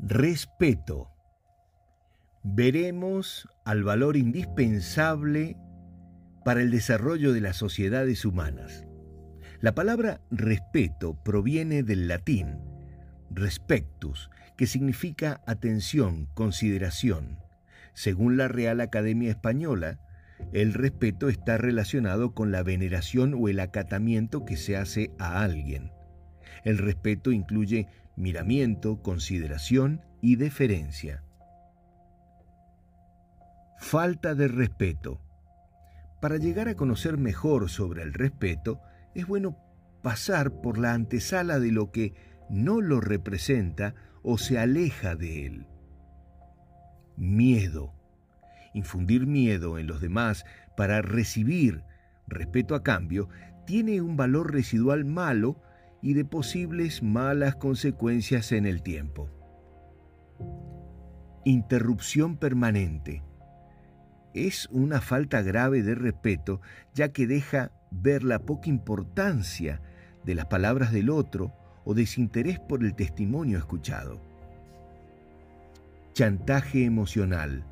Respeto. Veremos al valor indispensable para el desarrollo de las sociedades humanas. La palabra respeto proviene del latín respectus, que significa atención, consideración. Según la Real Academia Española, el respeto está relacionado con la veneración o el acatamiento que se hace a alguien. El respeto incluye miramiento, consideración y deferencia. Falta de respeto. Para llegar a conocer mejor sobre el respeto, es bueno pasar por la antesala de lo que no lo representa o se aleja de él. Miedo. Infundir miedo en los demás para recibir respeto a cambio tiene un valor residual malo y de posibles malas consecuencias en el tiempo. Interrupción permanente. Es una falta grave de respeto ya que deja ver la poca importancia de las palabras del otro o desinterés por el testimonio escuchado. Chantaje emocional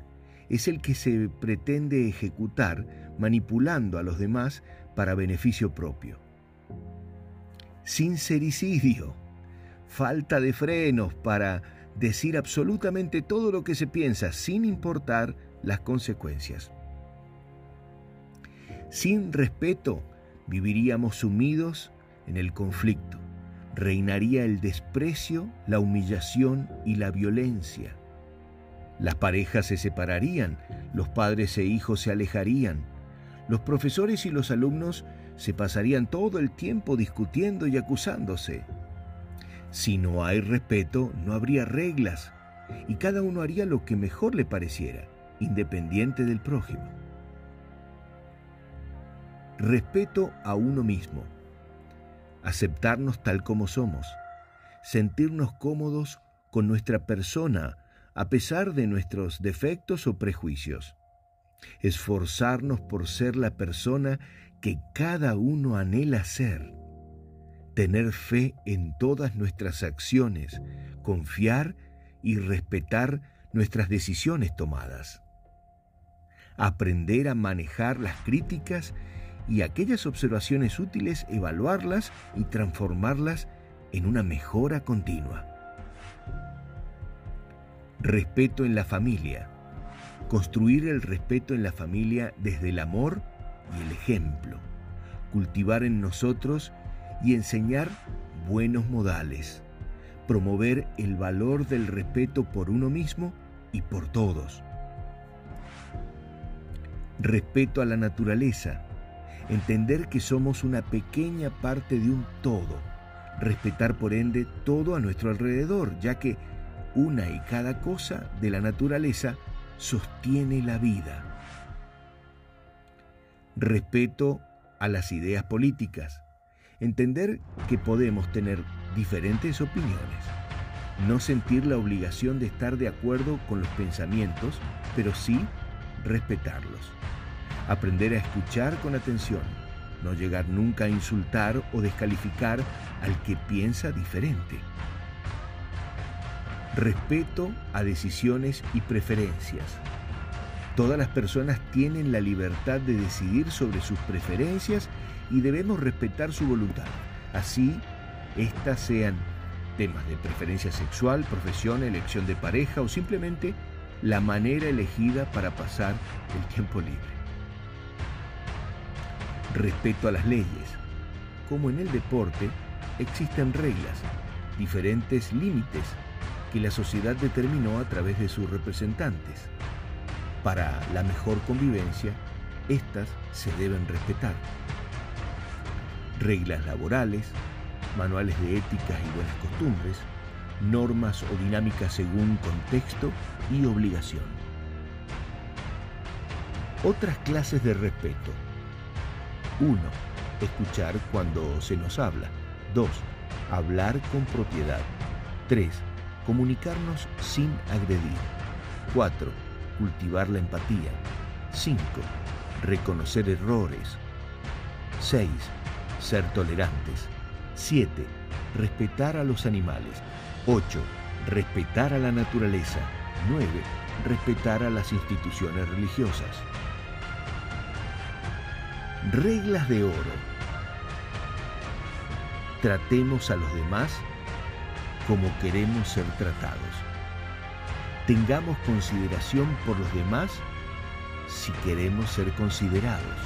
es el que se pretende ejecutar manipulando a los demás para beneficio propio sincericidio, falta de frenos para decir absolutamente todo lo que se piensa sin importar las consecuencias. Sin respeto, viviríamos sumidos en el conflicto. Reinaría el desprecio, la humillación y la violencia. Las parejas se separarían, los padres e hijos se alejarían, los profesores y los alumnos se pasarían todo el tiempo discutiendo y acusándose. Si no hay respeto, no habría reglas y cada uno haría lo que mejor le pareciera, independiente del prójimo. Respeto a uno mismo. Aceptarnos tal como somos. Sentirnos cómodos con nuestra persona a pesar de nuestros defectos o prejuicios. Esforzarnos por ser la persona que cada uno anhela ser, tener fe en todas nuestras acciones, confiar y respetar nuestras decisiones tomadas, aprender a manejar las críticas y aquellas observaciones útiles, evaluarlas y transformarlas en una mejora continua. Respeto en la familia. Construir el respeto en la familia desde el amor y el ejemplo, cultivar en nosotros y enseñar buenos modales, promover el valor del respeto por uno mismo y por todos. Respeto a la naturaleza, entender que somos una pequeña parte de un todo, respetar por ende todo a nuestro alrededor, ya que una y cada cosa de la naturaleza sostiene la vida. Respeto a las ideas políticas, entender que podemos tener diferentes opiniones, no sentir la obligación de estar de acuerdo con los pensamientos, pero sí respetarlos, aprender a escuchar con atención, no llegar nunca a insultar o descalificar al que piensa diferente. Respeto a decisiones y preferencias Todas las personas tienen la libertad de decidir sobre sus preferencias y debemos respetar su voluntad. Así, éstas sean temas de preferencia sexual, profesión, elección de pareja o simplemente la manera elegida para pasar el tiempo libre. Respeto a las leyes. Como en el deporte, existen reglas, diferentes límites que la sociedad determinó a través de sus representantes. Para la mejor convivencia, estas se deben respetar. Reglas laborales, manuales de éticas y buenas costumbres, normas o dinámicas según contexto y obligación. Otras clases de respeto. 1. Escuchar cuando se nos habla. 2. Hablar con propiedad. 3. Comunicarnos sin agredir. 4 cultivar la empatía. 5. Reconocer errores. 6. Ser tolerantes. 7. Respetar a los animales. 8. Respetar a la naturaleza. 9. Respetar a las instituciones religiosas. Reglas de oro. Tratemos a los demás como queremos ser tratados. Tengamos consideración por los demás si queremos ser considerados.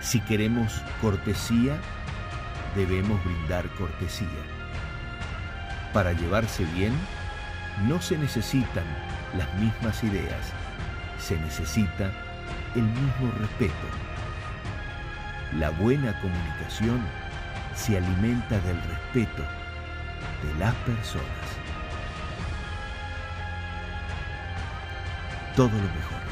Si queremos cortesía, debemos brindar cortesía. Para llevarse bien, no se necesitan las mismas ideas, se necesita el mismo respeto. La buena comunicación se alimenta del respeto de las personas. Todo lo mejor.